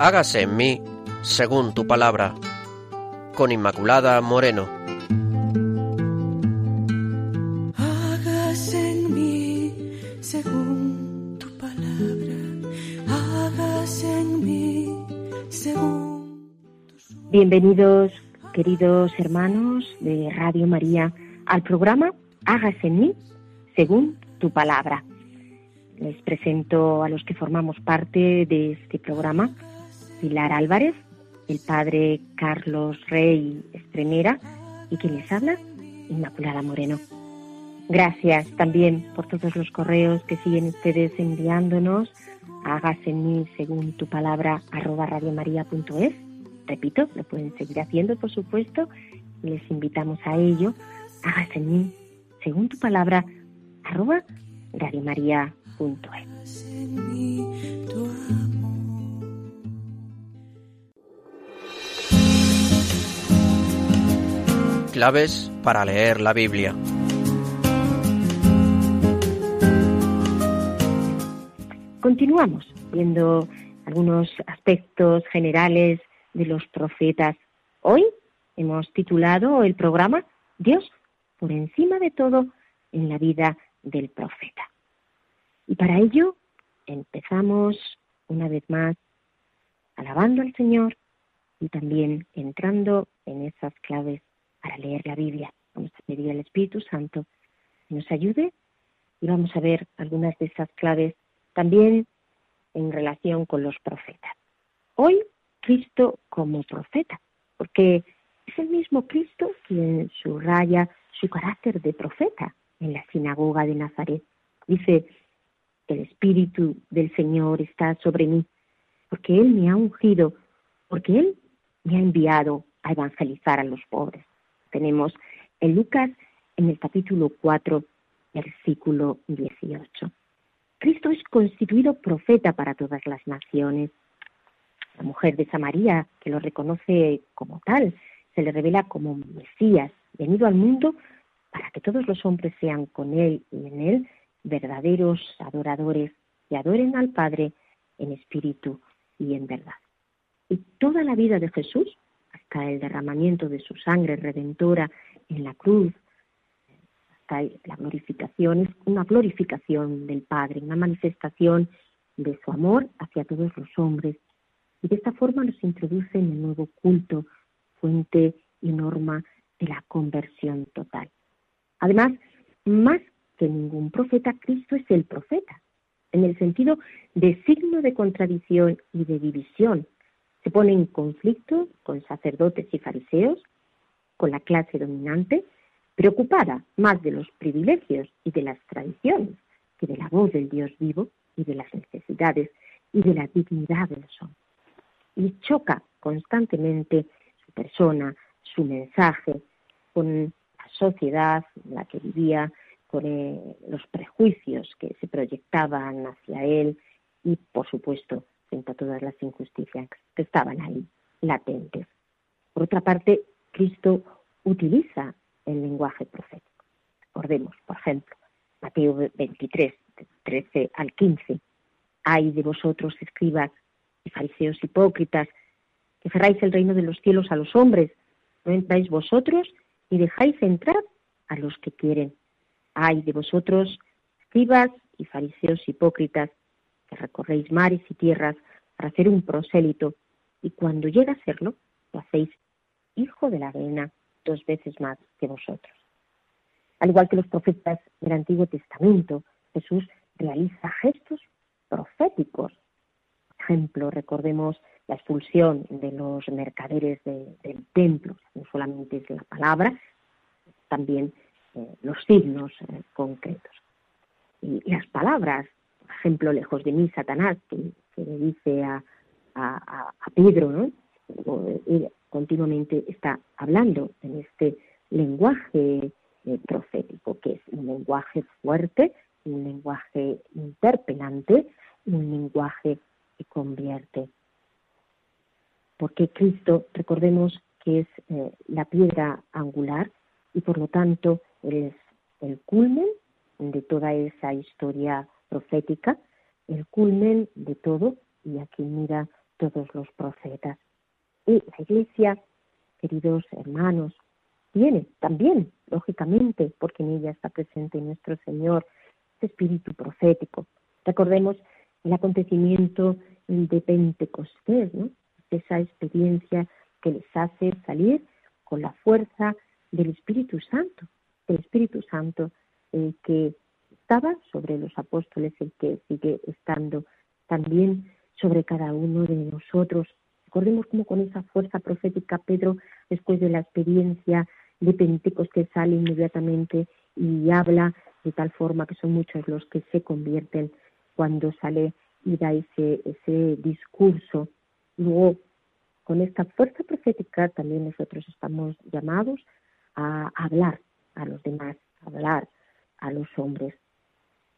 hágase en mí según tu palabra. Con Inmaculada Moreno. Hágase en mí según tu palabra. Hágase en mí según Bienvenidos, queridos hermanos de Radio María, al programa Hágase en mí según tu palabra. Les presento a los que formamos parte de este programa. Pilar Álvarez, el padre Carlos Rey Estremera y quien les habla, Inmaculada Moreno. Gracias también por todos los correos que siguen ustedes enviándonos. Hágase en mí según tu palabra arroba radiomaria.es. Repito, lo pueden seguir haciendo, por supuesto. Les invitamos a ello. Hágase en mí según tu palabra arroba radiomaria.es. Claves para leer la Biblia. Continuamos viendo algunos aspectos generales de los profetas. Hoy hemos titulado el programa Dios por encima de todo en la vida del profeta. Y para ello empezamos una vez más alabando al Señor y también entrando en esas claves para leer la Biblia. Vamos a pedir al Espíritu Santo que nos ayude y vamos a ver algunas de esas claves también en relación con los profetas. Hoy Cristo como profeta, porque es el mismo Cristo quien subraya su carácter de profeta en la sinagoga de Nazaret. Dice, el Espíritu del Señor está sobre mí, porque Él me ha ungido, porque Él me ha enviado a evangelizar a los pobres. Tenemos en Lucas en el capítulo 4, versículo 18. Cristo es constituido profeta para todas las naciones. La mujer de Samaría, que lo reconoce como tal, se le revela como Mesías, venido al mundo para que todos los hombres sean con Él y en Él verdaderos adoradores y adoren al Padre en espíritu y en verdad. Y toda la vida de Jesús, hasta el derramamiento de su sangre redentora en la cruz, hasta la glorificación, es una glorificación del Padre, una manifestación de su amor hacia todos los hombres. Y de esta forma nos introduce en el nuevo culto, fuente y norma de la conversión total. Además, más que ningún profeta, Cristo es el profeta, en el sentido de signo de contradicción y de división. Se pone en conflicto con sacerdotes y fariseos, con la clase dominante, preocupada más de los privilegios y de las tradiciones que de la voz del Dios vivo y de las necesidades y de la dignidad del sol. Y choca constantemente su persona, su mensaje, con la sociedad en la que vivía, con eh, los prejuicios que se proyectaban hacia él y, por supuesto, frente a todas las injusticias que estaban ahí latentes. Por otra parte, Cristo utiliza el lenguaje profético. Recordemos, por ejemplo, Mateo 23, 13 al 15. Hay de vosotros, escribas y fariseos hipócritas, que cerráis el reino de los cielos a los hombres, no entráis vosotros y dejáis entrar a los que quieren. Hay de vosotros, escribas y fariseos hipócritas, recorréis mares y tierras para hacer un prosélito, y cuando llega a serlo, lo hacéis hijo de la avena dos veces más que vosotros. Al igual que los profetas del Antiguo Testamento, Jesús realiza gestos proféticos. Por ejemplo, recordemos la expulsión de los mercaderes de- del templo, no solamente es la palabra, también eh, los signos eh, concretos. Y las palabras, ejemplo, lejos de mí, Satanás, que, que le dice a, a, Pedro, ¿no? Él continuamente está hablando en este lenguaje eh, profético, que es un lenguaje fuerte, un lenguaje interpelante, un lenguaje que convierte. Porque Cristo, recordemos que es eh, la piedra angular y por lo tanto es el culmen de toda esa historia profética, el culmen de todo, y aquí mira todos los profetas. Y la Iglesia, queridos hermanos, tiene también, lógicamente, porque en ella está presente nuestro Señor, ese espíritu profético. Recordemos el acontecimiento de Pentecostés, ¿no? esa experiencia que les hace salir con la fuerza del Espíritu Santo, el Espíritu Santo eh, que estaba sobre los apóstoles, el que sigue estando también sobre cada uno de nosotros. Recordemos cómo con esa fuerza profética Pedro, después de la experiencia de Pentecostés, sale inmediatamente y habla de tal forma que son muchos los que se convierten cuando sale y da ese, ese discurso. Luego, con esta fuerza profética también nosotros estamos llamados a hablar a los demás, a hablar a los hombres.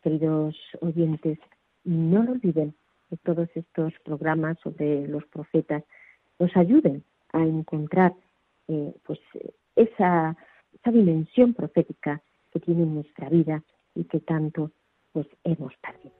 Queridos oyentes, no lo olviden que todos estos programas sobre los profetas nos ayuden a encontrar eh, pues esa, esa dimensión profética que tiene nuestra vida y que tanto pues hemos perdido.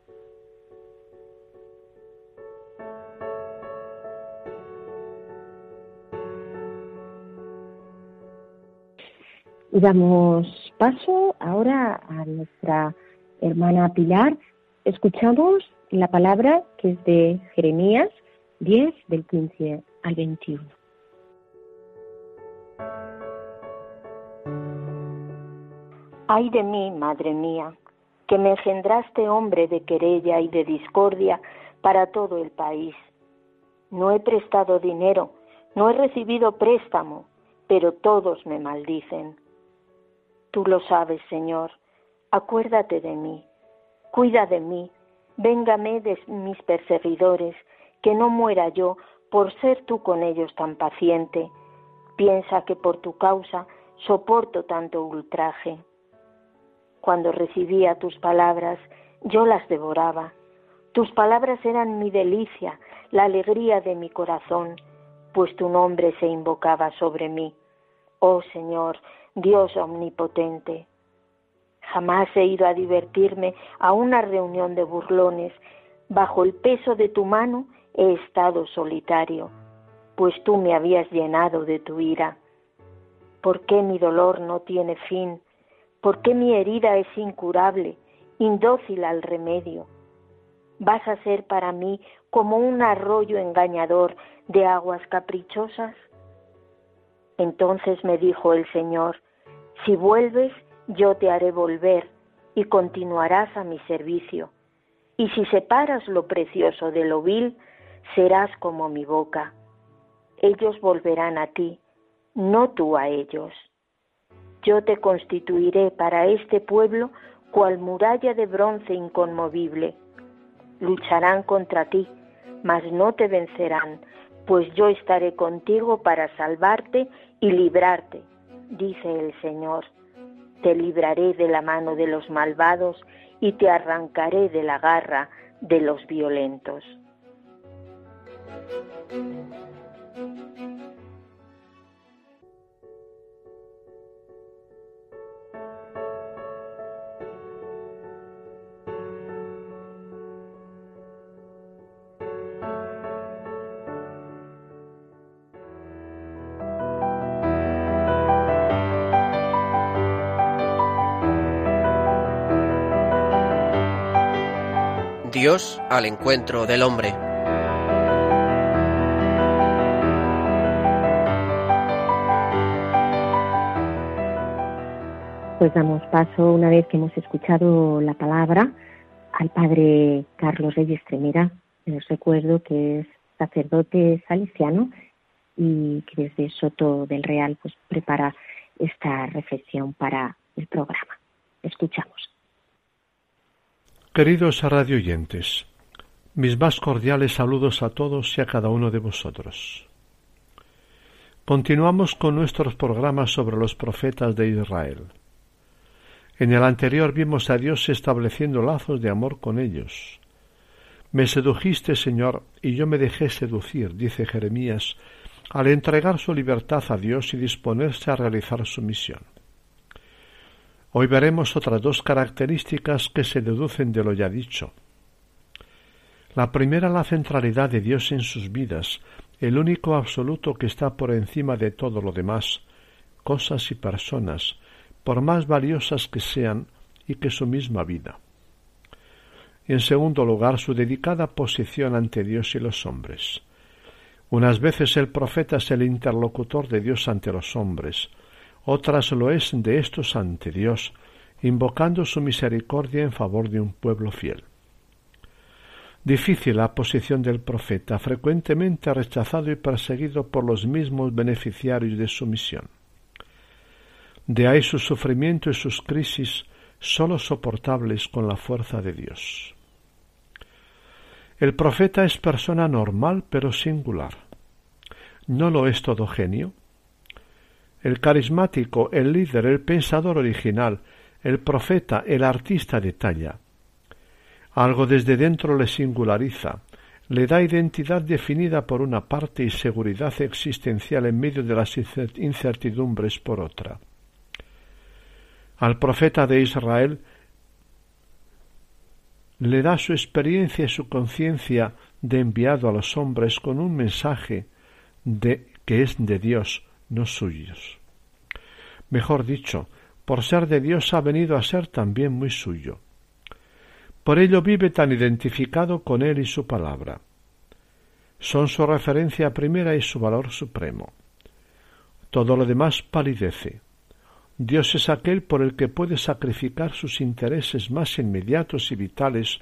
Y damos paso ahora a nuestra hermana Pilar. Escuchamos la palabra que es de Jeremías 10 del 15 al 21. Ay de mí, madre mía, que me engendraste hombre de querella y de discordia para todo el país. No he prestado dinero, no he recibido préstamo, pero todos me maldicen. Tú lo sabes, Señor. Acuérdate de mí. Cuida de mí. Véngame de mis perseguidores, que no muera yo por ser tú con ellos tan paciente. Piensa que por tu causa soporto tanto ultraje. Cuando recibía tus palabras, yo las devoraba. Tus palabras eran mi delicia, la alegría de mi corazón, pues tu nombre se invocaba sobre mí. Oh Señor, Dios omnipotente. Jamás he ido a divertirme a una reunión de burlones. Bajo el peso de tu mano he estado solitario, pues tú me habías llenado de tu ira. ¿Por qué mi dolor no tiene fin? ¿Por qué mi herida es incurable, indócil al remedio? ¿Vas a ser para mí como un arroyo engañador de aguas caprichosas? Entonces me dijo el Señor, si vuelves, yo te haré volver y continuarás a mi servicio. Y si separas lo precioso de lo vil, serás como mi boca. Ellos volverán a ti, no tú a ellos. Yo te constituiré para este pueblo cual muralla de bronce inconmovible. Lucharán contra ti, mas no te vencerán, pues yo estaré contigo para salvarte y librarte, dice el Señor. Te libraré de la mano de los malvados y te arrancaré de la garra de los violentos. Dios al encuentro del hombre. Pues damos paso, una vez que hemos escuchado la palabra, al padre Carlos Reyes Tremera. Les recuerdo que es sacerdote salesiano y que desde Soto del Real pues prepara esta reflexión para el programa. Escuchamos. Queridos radioyentes, mis más cordiales saludos a todos y a cada uno de vosotros. Continuamos con nuestros programas sobre los profetas de Israel. En el anterior vimos a Dios estableciendo lazos de amor con ellos. Me sedujiste, Señor, y yo me dejé seducir, dice Jeremías, al entregar su libertad a Dios y disponerse a realizar su misión. Hoy veremos otras dos características que se deducen de lo ya dicho. La primera, la centralidad de Dios en sus vidas, el único absoluto que está por encima de todo lo demás, cosas y personas, por más valiosas que sean y que su misma vida. En segundo lugar, su dedicada posición ante Dios y los hombres. Unas veces el profeta es el interlocutor de Dios ante los hombres, otras lo es de estos ante Dios, invocando su misericordia en favor de un pueblo fiel. Difícil la posición del profeta, frecuentemente rechazado y perseguido por los mismos beneficiarios de su misión. De ahí su sufrimiento y sus crisis sólo soportables con la fuerza de Dios. El profeta es persona normal pero singular. ¿No lo es todo genio? El carismático, el líder, el pensador original, el profeta, el artista de talla. Algo desde dentro le singulariza, le da identidad definida por una parte y seguridad existencial en medio de las incertidumbres por otra. Al profeta de Israel le da su experiencia y su conciencia de enviado a los hombres con un mensaje de que es de Dios, no suyos. Mejor dicho, por ser de Dios ha venido a ser también muy suyo. Por ello vive tan identificado con él y su palabra. Son su referencia primera y su valor supremo. Todo lo demás palidece. Dios es aquel por el que puede sacrificar sus intereses más inmediatos y vitales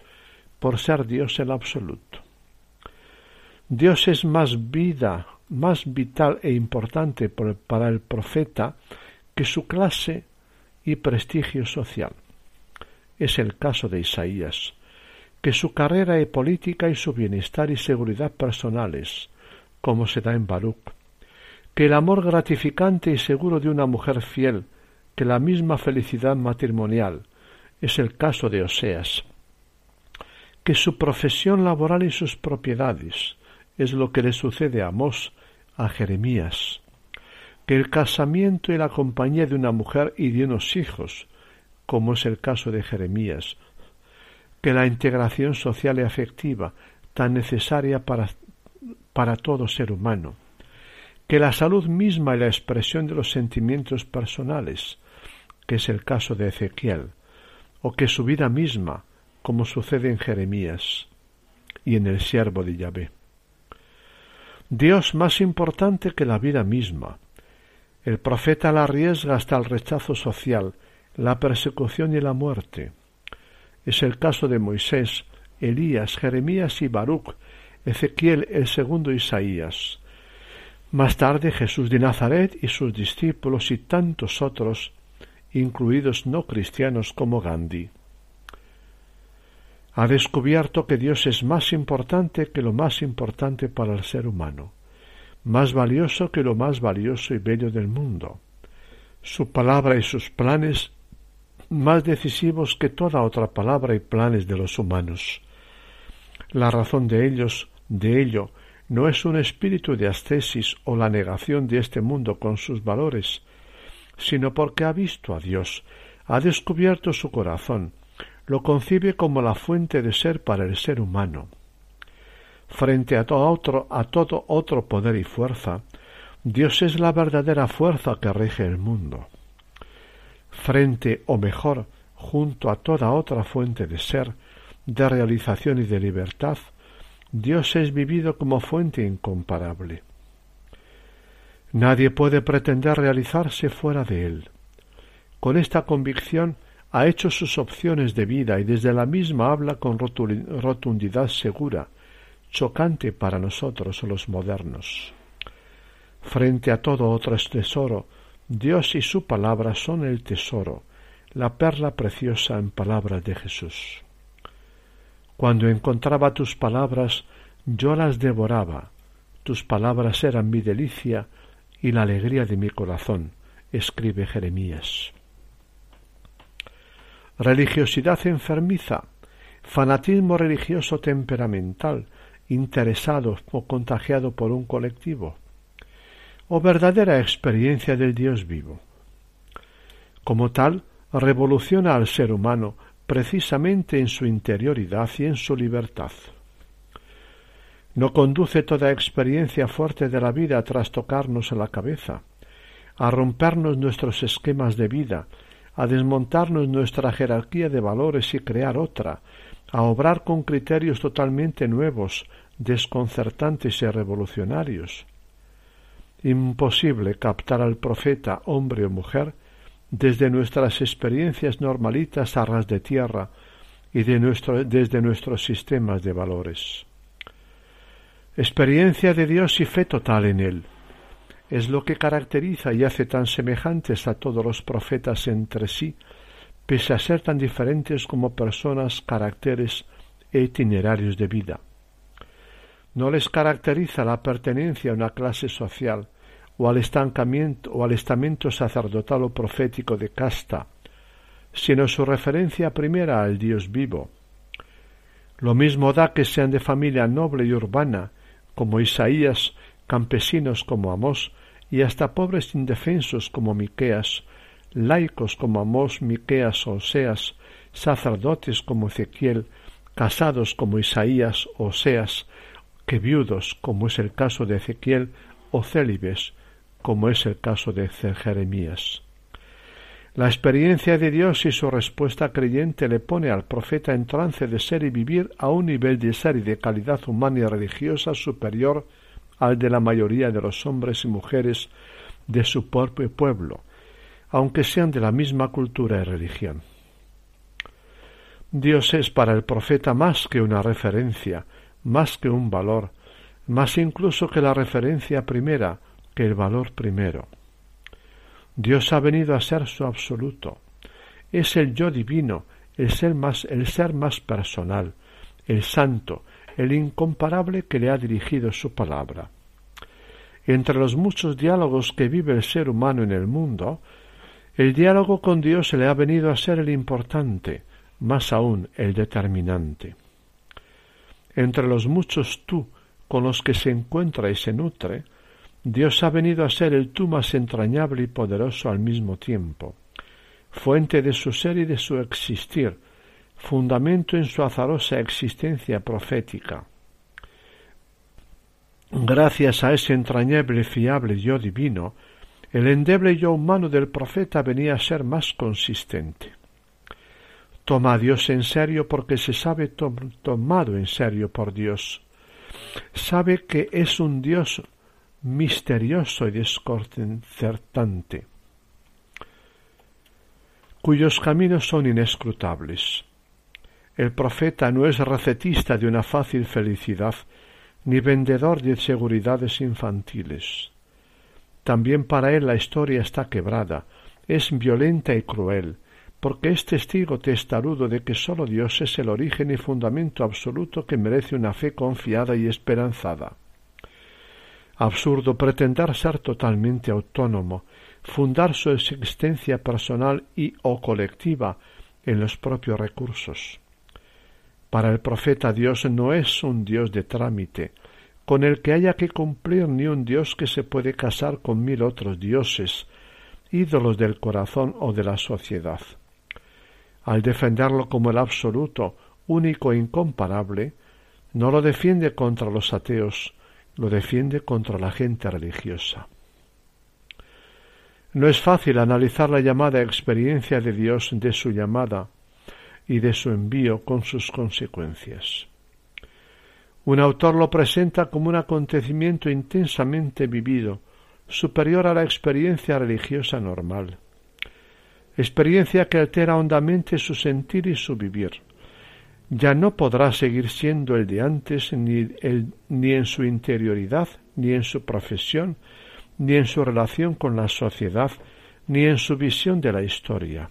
por ser Dios el absoluto. Dios es más vida, más vital e importante para el profeta que su clase y prestigio social. Es el caso de Isaías, que su carrera política y su bienestar y seguridad personales, como se da en Baruch, que el amor gratificante y seguro de una mujer fiel, que la misma felicidad matrimonial, es el caso de Oseas, que su profesión laboral y sus propiedades es lo que le sucede a Amós, a Jeremías, que el casamiento y la compañía de una mujer y de unos hijos, como es el caso de Jeremías, que la integración social y afectiva, tan necesaria para, para todo ser humano, que la salud misma y la expresión de los sentimientos personales, que es el caso de Ezequiel, o que su vida misma, como sucede en Jeremías y en el siervo de Yahvé. Dios más importante que la vida misma. El profeta la arriesga hasta el rechazo social, la persecución y la muerte. Es el caso de Moisés, Elías, Jeremías y Baruch, Ezequiel el segundo Isaías. Más tarde Jesús de Nazaret y sus discípulos y tantos otros incluidos no cristianos como Gandhi. Ha descubierto que Dios es más importante que lo más importante para el ser humano, más valioso que lo más valioso y bello del mundo, su palabra y sus planes más decisivos que toda otra palabra y planes de los humanos. La razón de ellos, de ello, no es un espíritu de ascesis o la negación de este mundo con sus valores, sino porque ha visto a Dios, ha descubierto su corazón, lo concibe como la fuente de ser para el ser humano. Frente a todo otro, a todo otro poder y fuerza, Dios es la verdadera fuerza que rige el mundo. Frente, o mejor, junto a toda otra fuente de ser, de realización y de libertad, Dios es vivido como fuente incomparable. Nadie puede pretender realizarse fuera de él. Con esta convicción ha hecho sus opciones de vida y desde la misma habla con rotundidad segura, chocante para nosotros los modernos. Frente a todo otro tesoro, Dios y su palabra son el tesoro, la perla preciosa en palabras de Jesús. Cuando encontraba tus palabras, yo las devoraba, tus palabras eran mi delicia, y la alegría de mi corazón, escribe Jeremías. Religiosidad enfermiza, fanatismo religioso temperamental, interesado o contagiado por un colectivo, o verdadera experiencia del Dios vivo. Como tal, revoluciona al ser humano precisamente en su interioridad y en su libertad. no conduce toda experiencia fuerte de la vida a trastocarnos la cabeza, a rompernos nuestros esquemas de vida, a desmontarnos nuestra jerarquía de valores y crear otra, a obrar con criterios totalmente nuevos, desconcertantes y revolucionarios. Imposible captar al profeta, hombre o mujer, desde nuestras experiencias normalitas a ras de tierra y desde nuestros sistemas de valores. Experiencia de Dios y fe total en Él. Es lo que caracteriza y hace tan semejantes a todos los profetas entre sí, pese a ser tan diferentes como personas, caracteres e itinerarios de vida. No les caracteriza la pertenencia a una clase social, o al estancamiento o al estamento sacerdotal o profético de casta, sino su referencia primera al Dios vivo. Lo mismo da que sean de familia noble y urbana, como Isaías, campesinos como Amós, y hasta pobres indefensos como Miqueas, laicos como Amós, Miqueas o Oseas, sacerdotes como Ezequiel, casados como Isaías o Oseas, que viudos, como es el caso de Ezequiel, o célibes, como es el caso de Jeremías. La experiencia de Dios y su respuesta creyente le pone al profeta en trance de ser y vivir a un nivel de ser y de calidad humana y religiosa superior al de la mayoría de los hombres y mujeres de su propio pueblo, aunque sean de la misma cultura y religión. Dios es para el profeta más que una referencia, más que un valor, más incluso que la referencia primera, que el valor primero. Dios ha venido a ser su absoluto. Es el yo divino, el ser más, el ser más personal, el santo, el incomparable que le ha dirigido su palabra. Entre los muchos diálogos que vive el ser humano en el mundo, el diálogo con Dios se le ha venido a ser el importante, más aún el determinante. Entre los muchos tú con los que se encuentra y se nutre, Dios ha venido a ser el tú más entrañable y poderoso al mismo tiempo, fuente de su ser y de su existir, fundamento en su azarosa existencia profética. Gracias a ese entrañable fiable yo divino, el endeble yo humano del profeta venía a ser más consistente. Toma a Dios en serio porque se sabe tomado en serio por Dios. Sabe que es un Dios misterioso y desconcertante, cuyos caminos son inescrutables. El profeta no es recetista de una fácil felicidad, ni vendedor de seguridades infantiles. También para él la historia está quebrada, es violenta y cruel, porque es testigo testarudo de que sólo Dios es el origen y fundamento absoluto que merece una fe confiada y esperanzada. Absurdo pretender ser totalmente autónomo, fundar su existencia personal y o colectiva en los propios recursos. Para el profeta Dios no es un Dios de trámite, con el que haya que cumplir ni un Dios que se puede casar con mil otros dioses, ídolos del corazón o de la sociedad. Al defenderlo como el absoluto, único e incomparable, no lo defiende contra los ateos, lo defiende contra la gente religiosa. No es fácil analizar la llamada experiencia de Dios de su llamada y de su envío con sus consecuencias. Un autor lo presenta como un acontecimiento intensamente vivido, superior a la experiencia religiosa normal, experiencia que altera hondamente su sentir y su vivir ya no podrá seguir siendo el de antes ni, ni en su interioridad, ni en su profesión, ni en su relación con la sociedad, ni en su visión de la historia.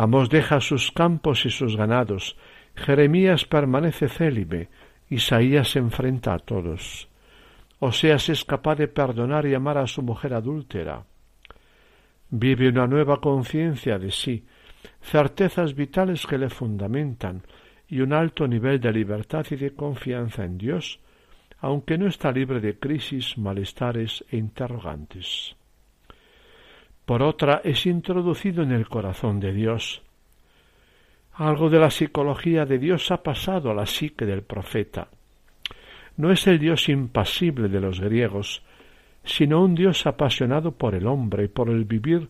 Amos deja sus campos y sus ganados, Jeremías permanece célibe, Isaías se enfrenta a todos. Oseas es capaz de perdonar y amar a su mujer adúltera. Vive una nueva conciencia de sí, certezas vitales que le fundamentan y un alto nivel de libertad y de confianza en Dios, aunque no está libre de crisis, malestares e interrogantes. Por otra, es introducido en el corazón de Dios. Algo de la psicología de Dios ha pasado a la psique del profeta. no es el Dios impasible de los griegos, sino un Dios apasionado por el hombre y por el vivir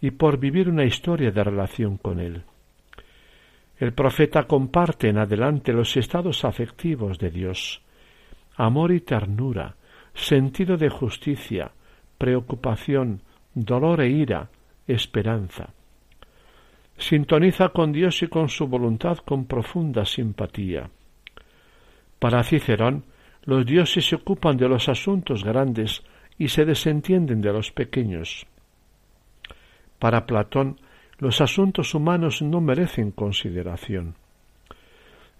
y por vivir una historia de relación con él. El profeta comparte en adelante los estados afectivos de Dios, amor y ternura, sentido de justicia, preocupación, dolor e ira, esperanza. Sintoniza con Dios y con su voluntad con profunda simpatía. Para Cicerón, los dioses se ocupan de los asuntos grandes y se desentienden de los pequeños. Para Platón, los asuntos humanos no merecen consideración.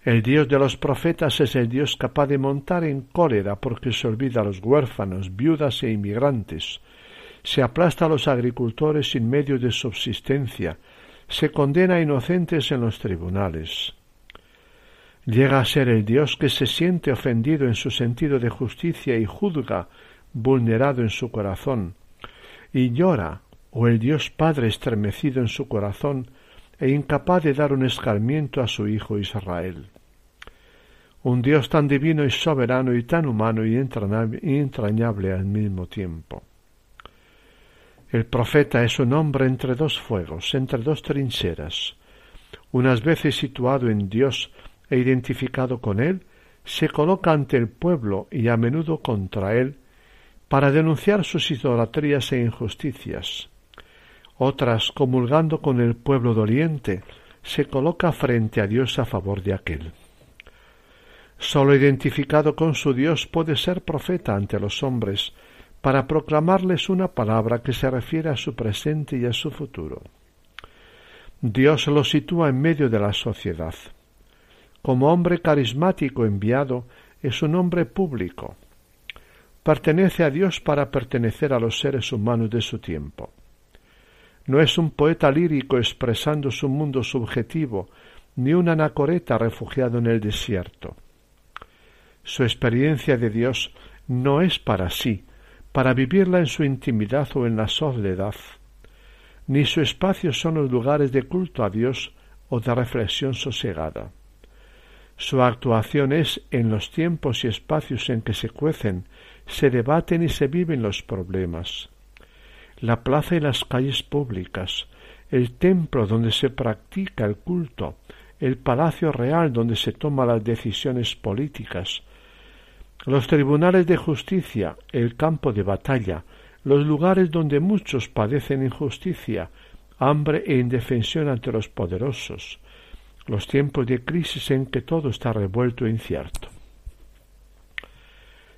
El Dios de los profetas es el Dios capaz de montar en cólera porque se olvida a los huérfanos, viudas e inmigrantes, se aplasta a los agricultores sin medio de subsistencia, se condena a inocentes en los tribunales. Llega a ser el Dios que se siente ofendido en su sentido de justicia y juzga vulnerado en su corazón, y llora, o el Dios Padre estremecido en su corazón e incapaz de dar un escarmiento a su Hijo Israel. Un Dios tan divino y soberano y tan humano y entrañable al mismo tiempo. El profeta es un hombre entre dos fuegos, entre dos trincheras. Unas veces situado en Dios e identificado con Él, se coloca ante el pueblo y a menudo contra Él para denunciar sus idolatrías e injusticias. Otras, comulgando con el pueblo doliente, se coloca frente a Dios a favor de aquel. Sólo identificado con su Dios puede ser profeta ante los hombres, para proclamarles una palabra que se refiere a su presente y a su futuro. Dios lo sitúa en medio de la sociedad. Como hombre carismático enviado, es un hombre público, pertenece a Dios para pertenecer a los seres humanos de su tiempo. No es un poeta lírico expresando su mundo subjetivo, ni un anacoreta refugiado en el desierto. Su experiencia de Dios no es para sí, para vivirla en su intimidad o en la soledad, ni su espacio son los lugares de culto a Dios o de reflexión sosegada. Su actuación es en los tiempos y espacios en que se cuecen se debaten y se viven los problemas. La plaza y las calles públicas, el templo donde se practica el culto, el palacio real donde se toman las decisiones políticas, los tribunales de justicia, el campo de batalla, los lugares donde muchos padecen injusticia, hambre e indefensión ante los poderosos, los tiempos de crisis en que todo está revuelto e incierto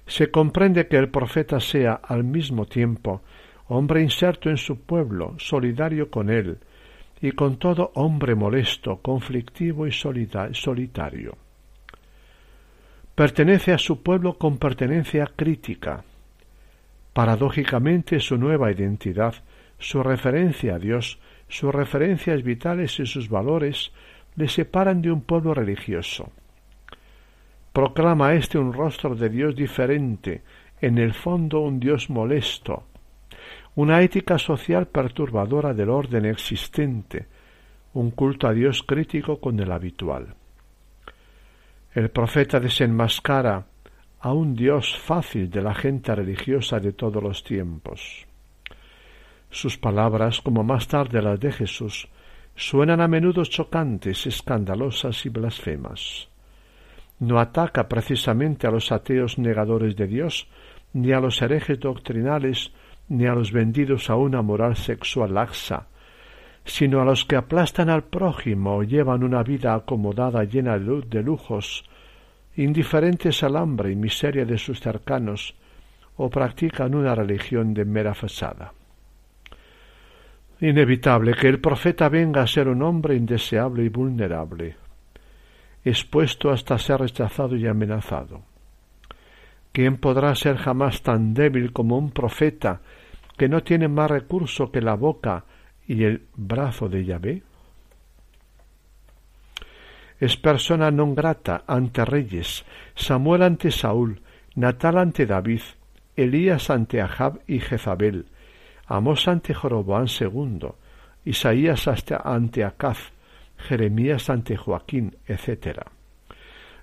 se comprende que el profeta sea al mismo tiempo hombre inserto en su pueblo, solidario con él, y con todo hombre molesto, conflictivo y solitario. Pertenece a su pueblo con pertenencia crítica. Paradójicamente su nueva identidad, su referencia a Dios, sus referencias vitales y sus valores le separan de un pueblo religioso proclama éste un rostro de Dios diferente, en el fondo un Dios molesto, una ética social perturbadora del orden existente, un culto a Dios crítico con el habitual. El profeta desenmascara a un Dios fácil de la gente religiosa de todos los tiempos. Sus palabras, como más tarde las de Jesús, suenan a menudo chocantes, escandalosas y blasfemas no ataca precisamente a los ateos negadores de Dios, ni a los herejes doctrinales, ni a los vendidos a una moral sexual laxa, sino a los que aplastan al prójimo o llevan una vida acomodada llena de lujos, indiferentes al hambre y miseria de sus cercanos, o practican una religión de mera fachada. Inevitable que el profeta venga a ser un hombre indeseable y vulnerable, expuesto hasta ser rechazado y amenazado. ¿Quién podrá ser jamás tan débil como un profeta que no tiene más recurso que la boca y el brazo de Yahvé? Es persona non grata ante reyes, Samuel ante Saúl, Natal ante David, Elías ante Ahab y Jezabel, Amós ante Joroboán II, Isaías ante Acaz, Jeremías ante Joaquín, etc.,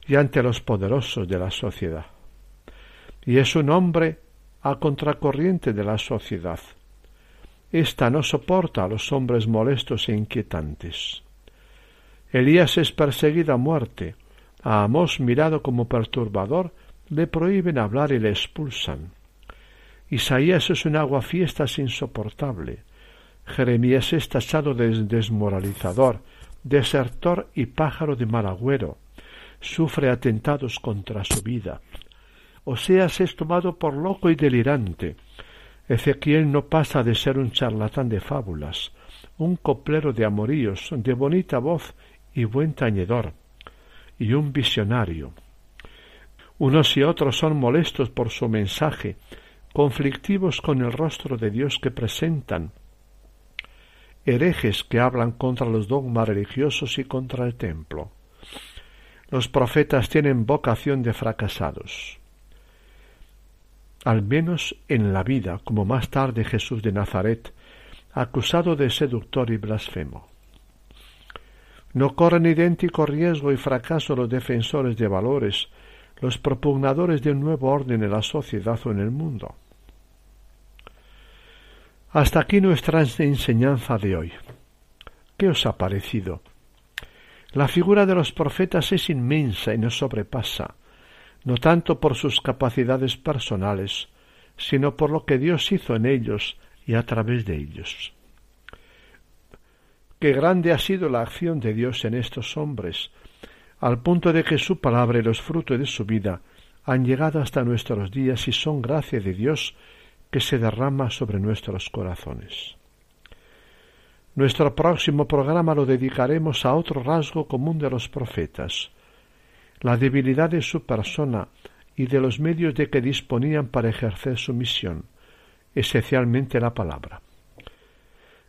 y ante los poderosos de la sociedad. y es un hombre a contracorriente de la sociedad. Esta no soporta a los hombres molestos e inquietantes. Elías es perseguido a muerte. A Amós, mirado como perturbador, le prohíben hablar y le expulsan. Isaías es un aguafiestas insoportable. Jeremías es tachado de desmoralizador, desertor y pájaro de mal agüero. Sufre atentados contra su vida. Oseas es tomado por loco y delirante. Ezequiel no pasa de ser un charlatán de fábulas, un coplero de amoríos, de bonita voz y buen tañedor, y un visionario. Unos y otros son molestos por su mensaje, conflictivos con el rostro de Dios que presentan, herejes que hablan contra los dogmas religiosos y contra el templo. Los profetas tienen vocación de fracasados, al menos en la vida, como más tarde Jesús de Nazaret, acusado de seductor y blasfemo. No corren idéntico riesgo y fracaso los defensores de valores, los propugnadores de un nuevo orden en la sociedad o en el mundo. Hasta aquí nuestra enseñanza de hoy. ¿Qué os ha parecido? La figura de los profetas es inmensa y nos sobrepasa, no tanto por sus capacidades personales, sino por lo que Dios hizo en ellos y a través de ellos. Qué grande ha sido la acción de Dios en estos hombres, al punto de que su palabra y los frutos de su vida han llegado hasta nuestros días y son gracia de Dios que se derrama sobre nuestros corazones. Nuestro próximo programa lo dedicaremos a otro rasgo común de los profetas, la debilidad de su persona y de los medios de que disponían para ejercer su misión, esencialmente la palabra.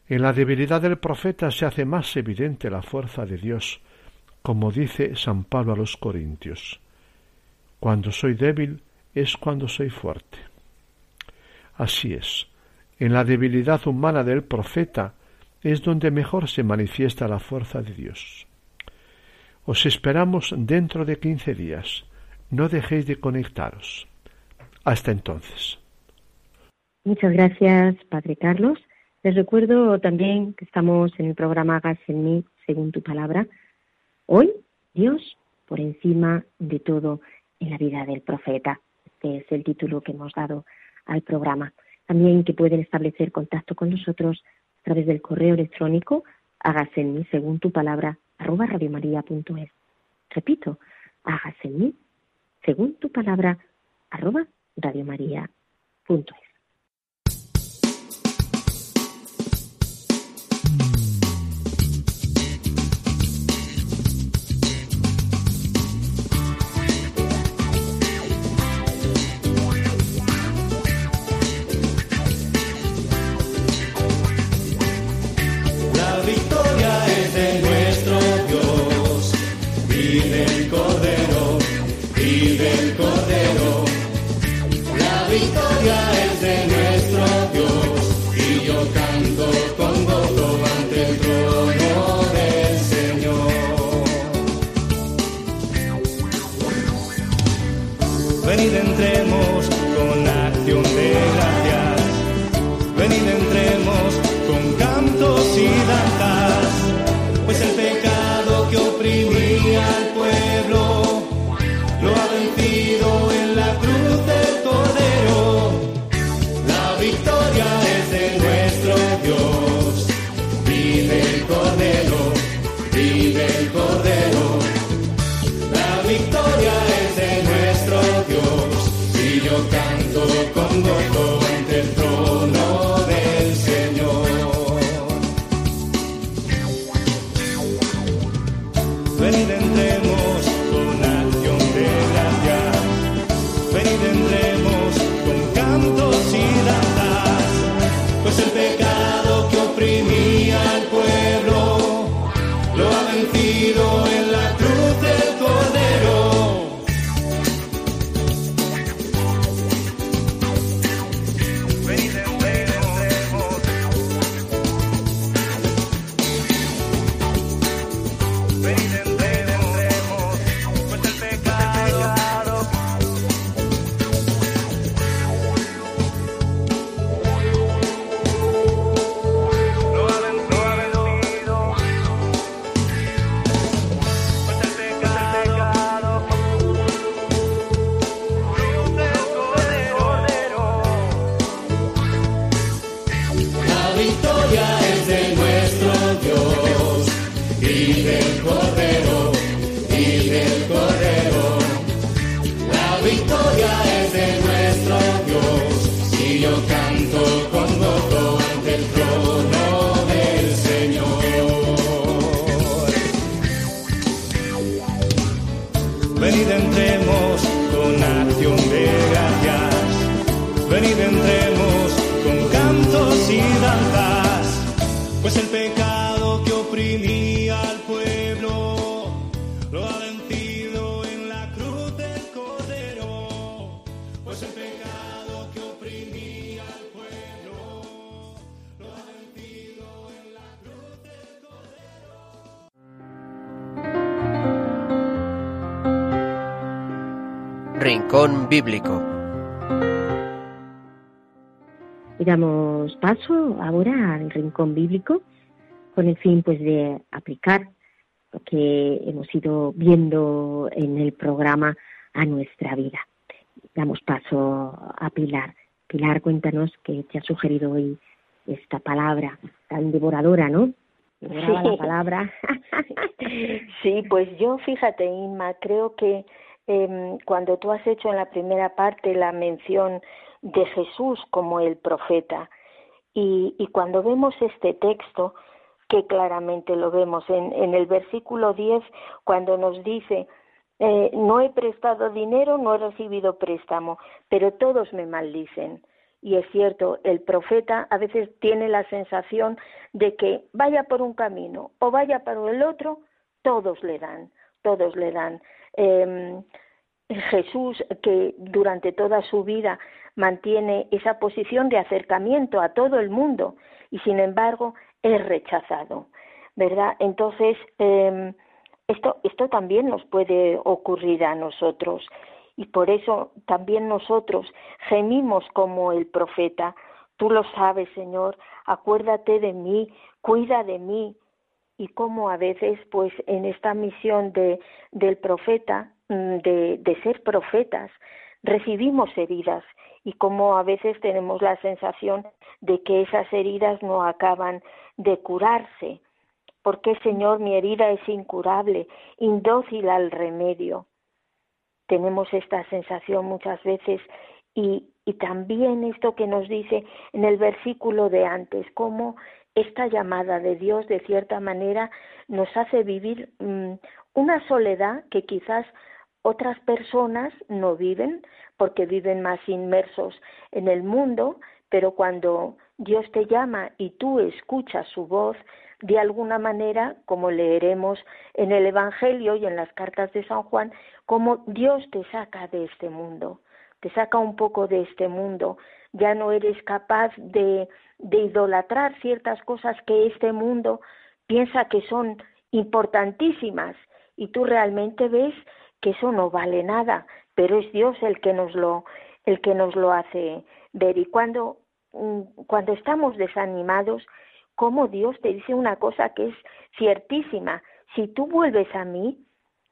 En la debilidad del profeta se hace más evidente la fuerza de Dios, como dice San Pablo a los Corintios. Cuando soy débil es cuando soy fuerte. Así es, en la debilidad humana del profeta es donde mejor se manifiesta la fuerza de Dios. Os esperamos dentro de quince días. No dejéis de conectaros. Hasta entonces. Muchas gracias, Padre Carlos. Les recuerdo también que estamos en el programa Hagas en mí, según tu palabra. Hoy, Dios por encima de todo en la vida del profeta. Este es el título que hemos dado al programa. También que pueden establecer contacto con nosotros a través del correo electrónico hágase en mí según tu palabra arroba radiomaria.es. Repito, hágase en mí según tu palabra arroba radiomaria.es. ahora al rincón bíblico con el fin pues de aplicar lo que hemos ido viendo en el programa a nuestra vida. Damos paso a Pilar. Pilar, cuéntanos qué te ha sugerido hoy esta palabra tan devoradora, ¿no? Devoraba Sí. la palabra. Sí, pues yo fíjate, Inma, creo que em, cuando tú has hecho en la primera parte la mención de Jesús como el profeta, y, y cuando vemos este texto, que claramente lo vemos en, en el versículo 10, cuando nos dice, eh, no he prestado dinero, no he recibido préstamo, pero todos me maldicen. Y es cierto, el profeta a veces tiene la sensación de que vaya por un camino o vaya por el otro, todos le dan, todos le dan. Eh, Jesús, que durante toda su vida mantiene esa posición de acercamiento a todo el mundo y sin embargo es rechazado, ¿verdad? Entonces, eh, esto, esto también nos puede ocurrir a nosotros y por eso también nosotros gemimos como el profeta. Tú lo sabes, Señor, acuérdate de mí, cuida de mí. Y como a veces, pues en esta misión de, del profeta, mm, de, de ser profetas, recibimos heridas y como a veces tenemos la sensación de que esas heridas no acaban de curarse. Porque, Señor, mi herida es incurable, indócil al remedio tenemos esta sensación muchas veces y, y también esto que nos dice en el versículo de antes, cómo esta llamada de Dios de cierta manera nos hace vivir mm, una soledad que quizás otras personas no viven porque viven más inmersos en el mundo, pero cuando Dios te llama y tú escuchas su voz, de alguna manera, como leeremos en el Evangelio y en las cartas de San Juan, como Dios te saca de este mundo, te saca un poco de este mundo, ya no eres capaz de, de idolatrar ciertas cosas que este mundo piensa que son importantísimas y tú realmente ves que eso no vale nada, pero es Dios el que nos lo, el que nos lo hace ver. Y cuando, mm, cuando estamos desanimados, como Dios te dice una cosa que es ciertísima, si tú vuelves a mí,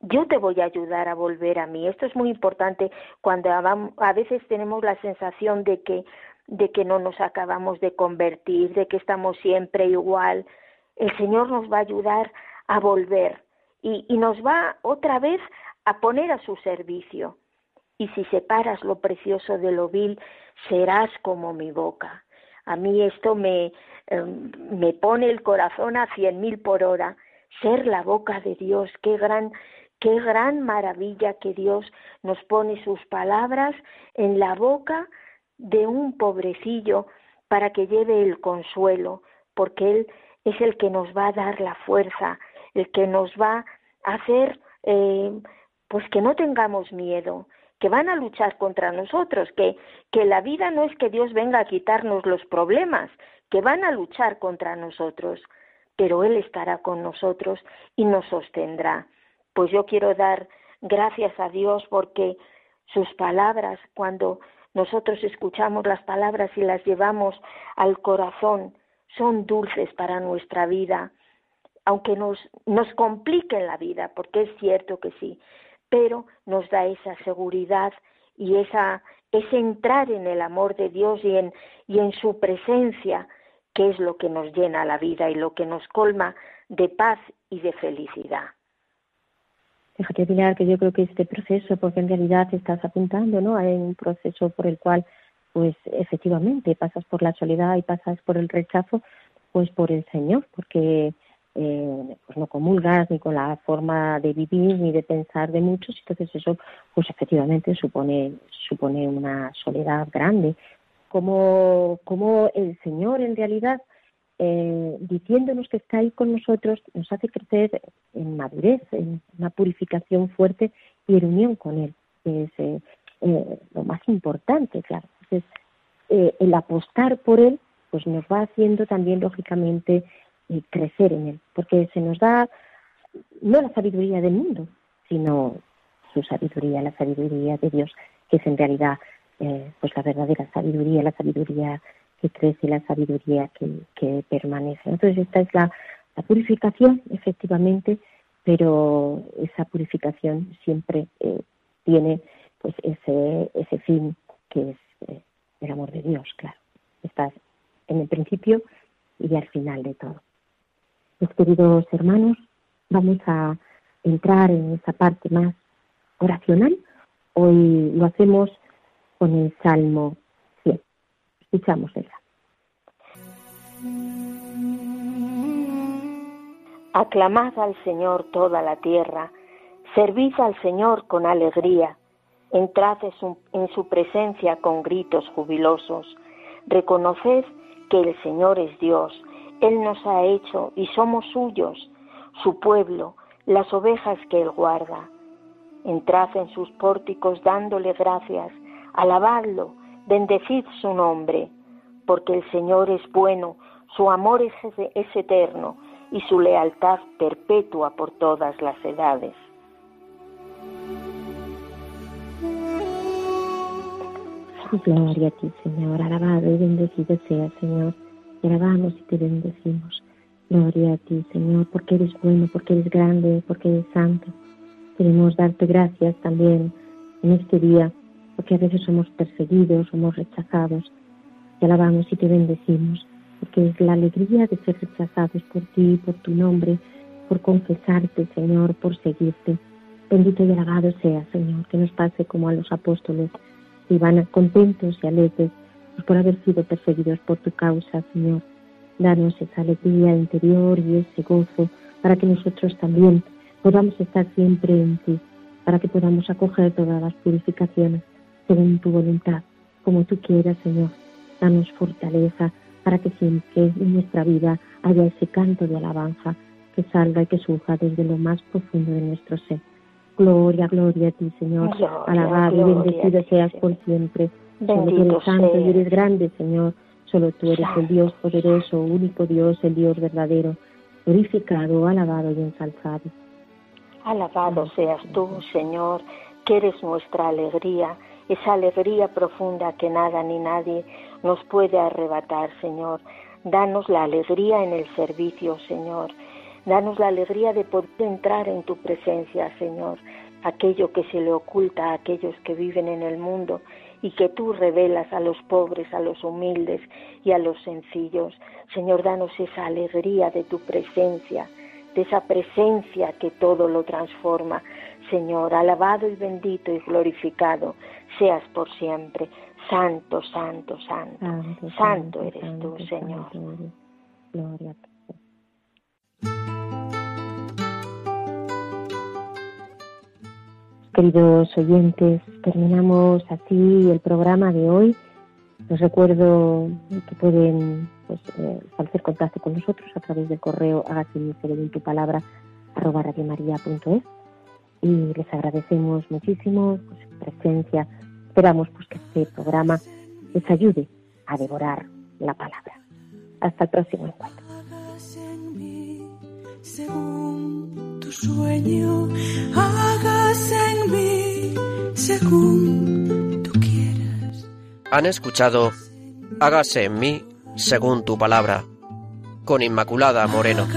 yo te voy a ayudar a volver a mí. Esto es muy importante cuando a veces tenemos la sensación de que de que no nos acabamos de convertir, de que estamos siempre igual. El Señor nos va a ayudar a volver y, nos va otra vez a poner a su servicio. Y si separas lo precioso de lo vil, serás como mi boca. A mí esto me, eh, me pone el corazón a cien mil por hora. Ser la boca de Dios, qué gran, qué gran maravilla que Dios nos pone sus palabras en la boca de un pobrecillo para que lleve el consuelo, porque Él es el que nos va a dar la fuerza, el que nos va a hacer eh, pues que no tengamos miedo, que van a luchar contra nosotros, que, que la vida no es que Dios venga a quitarnos los problemas, que van a luchar contra nosotros, pero Él estará con nosotros y nos sostendrá. Pues yo quiero dar gracias a Dios porque sus palabras, cuando nosotros escuchamos las palabras y las llevamos al corazón, son dulces para nuestra vida, aunque nos, nos compliquen la vida, porque es cierto que sí, pero nos da esa seguridad y esa, ese entrar en el amor de Dios y en, y en su presencia, que es lo que nos llena la vida y lo que nos colma de paz y de felicidad. Déjate, Pilar, que yo creo que este proceso, porque en realidad estás apuntando ¿no? a un proceso por el cual pues efectivamente pasas por la soledad y pasas por el rechazo, pues por el Señor, porque eh, pues no comulgas ni con la forma de vivir ni de pensar de muchos, entonces eso pues efectivamente supone, supone una soledad grande. Como, como el Señor en realidad eh, diciéndonos que está ahí con nosotros, nos hace crecer en madurez, en una purificación fuerte y en unión con Él, que es eh, eh, lo más importante, claro. Entonces, el apostar por Él, pues nos va haciendo también, lógicamente, crecer en Él, porque se nos da no la sabiduría del mundo, sino su sabiduría, la sabiduría de Dios, que es en realidad pues la verdadera sabiduría, la sabiduría que crece, la sabiduría que, permanece. Entonces esta es la, purificación, efectivamente, pero esa purificación siempre eh, tiene pues ese, ese fin que es eh, el amor de Dios, claro. Estás en el principio y al final de todo. Mis queridos hermanos, vamos a entrar en esa parte más oracional. Hoy lo hacemos con el Salmo Escuchamos ella. Aclamad al Señor toda la tierra, servid al Señor con alegría, entrad en su presencia con gritos jubilosos, reconoced que el Señor es Dios, Él nos ha hecho y somos suyos, su pueblo, las ovejas que Él guarda. Entrad en sus pórticos dándole gracias, alabadlo, Bendecid su nombre, porque el Señor es bueno, su amor es, eterno y su lealtad perpetua por todas las edades. Gloria a ti, Señor. Alabado y bendecido sea, Señor. Te alabamos y te bendecimos. Gloria a ti, Señor, porque eres bueno, porque eres grande, porque eres santo. Queremos darte gracias también en este día porque a veces somos perseguidos, somos rechazados. Te alabamos y te bendecimos, porque es la alegría de ser rechazados por ti, por tu nombre, por confesarte, Señor, por seguirte. Bendito y alabado sea, Señor, que nos pase como a los apóstoles, que iban contentos y alegres por haber sido perseguidos por tu causa, Señor. Danos esa alegría interior y ese gozo para que nosotros también podamos estar siempre en ti, para que podamos acoger todas las purificaciones según tu voluntad, como tú quieras, Señor. Danos fortaleza para que siempre en nuestra vida haya ese canto de alabanza que salga y que surja desde lo más profundo de nuestro ser. Gloria, gloria a ti, Señor. Alabado y bendecido seas por siempre. Solo tú eres santo y eres grande, Señor. Solo tú eres el Dios poderoso, único Dios, el Dios verdadero, glorificado, alabado y ensalzado. Alabado seas tú, Señor, que eres nuestra alegría esa alegría profunda que nada ni nadie nos puede arrebatar, Señor. Danos la alegría en el servicio, Señor. Danos la alegría de poder entrar en tu presencia, Señor. Aquello que se le oculta a aquellos que viven en el mundo y que tú revelas a los pobres, a los humildes y a los sencillos. Señor, danos esa alegría de tu presencia, de esa presencia que todo lo transforma. Señor, alabado y bendito y glorificado seas por siempre. Santo, santo, santo. Santo, eres tú, Señor. Gloria a ti. Queridos oyentes, terminamos así el programa de hoy. Les recuerdo que pueden pues, eh, establecer contacto con nosotros a través del correo hágase en tu palabra arroba radiomaria.es y les agradecemos muchísimo pues, su presencia Esperamos pues, que este programa les ayude a devorar la palabra. Hasta el próximo encuentro. Sueño, hágase en mí según tú quieras. Han escuchado Hágase en mí según tu palabra con Inmaculada Moreno.